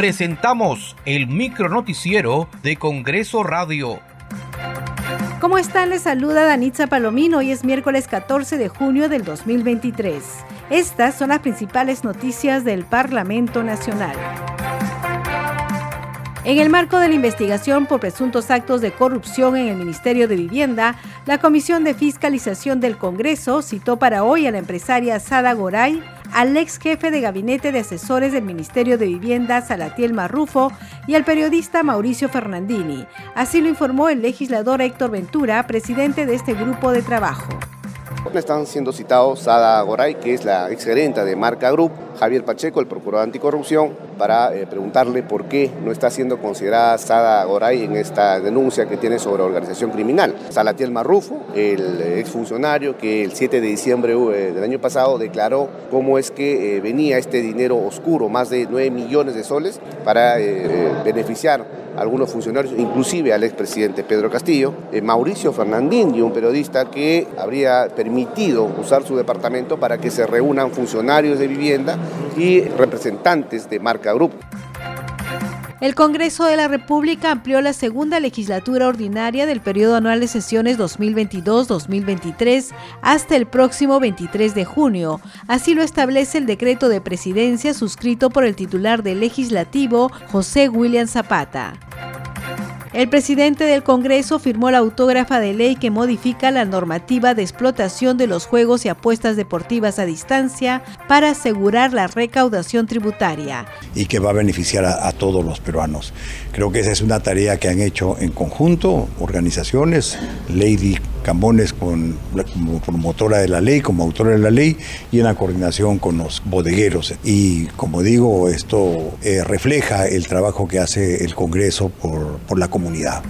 presentamos el micronoticiero de Congreso Radio. ¿Cómo están? Les saluda Danitza Palomino. Hoy es miércoles 14 de junio del 2023. Estas son las principales noticias del Parlamento Nacional. En el marco de la investigación por presuntos actos de corrupción en el Ministerio de Vivienda, la Comisión de Fiscalización del Congreso citó para hoy a la empresaria Sada Goray, al ex jefe de gabinete de asesores del Ministerio de Vivienda, Salatiel Marrufo, y al periodista Mauricio Fernandini. Así lo informó el legislador Héctor Ventura, presidente de este grupo de trabajo. Están siendo citados Sada Goray, que es la exgerenta de Marca Group, Javier Pacheco, el procurador anticorrupción, para eh, preguntarle por qué no está siendo considerada Sada Goray en esta denuncia que tiene sobre organización criminal. Salatiel Marrufo, el exfuncionario que el 7 de diciembre eh, del año pasado declaró cómo es que eh, venía este dinero oscuro, más de 9 millones de soles, para beneficiar algunos funcionarios, inclusive al expresidente Pedro Castillo, Mauricio Fernandini, un periodista que habría permitido usar su departamento para que se reúnan funcionarios de vivienda y representantes de Marca Group. El Congreso de la República amplió la segunda legislatura ordinaria del periodo anual de sesiones 2022-2023 hasta el próximo 23 de junio. Así lo establece el decreto de presidencia suscrito por el titular del legislativo, José William Zapata. El presidente del Congreso firmó la autógrafa de ley que modifica la normativa de explotación de los juegos y apuestas deportivas a distancia para asegurar la recaudación tributaria. Y que va a beneficiar a, todos los peruanos. Creo que esa es una tarea que han hecho en conjunto organizaciones, Lady Cambones como promotora de la ley, como autora de la ley y en la coordinación con los bodegueros. Y como digo, esto eh, refleja el trabajo que hace el Congreso por, por la comunidad.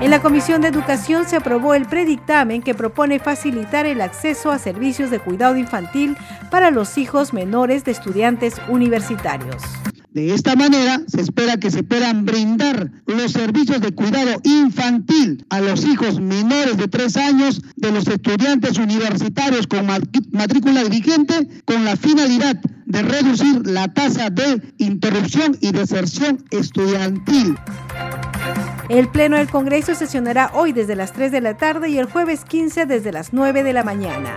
En la Comisión de Educación se aprobó el predictamen que propone facilitar el acceso a servicios de cuidado infantil para los hijos menores de estudiantes universitarios. De esta manera, se espera que se puedan brindar los servicios de cuidado infantil a los hijos menores de tres años de los estudiantes universitarios con matrícula vigente con la finalidad de reducir la tasa de interrupción y deserción estudiantil. El Pleno del Congreso sesionará hoy desde las 3 de la tarde y el jueves 15 desde las 9 de la mañana.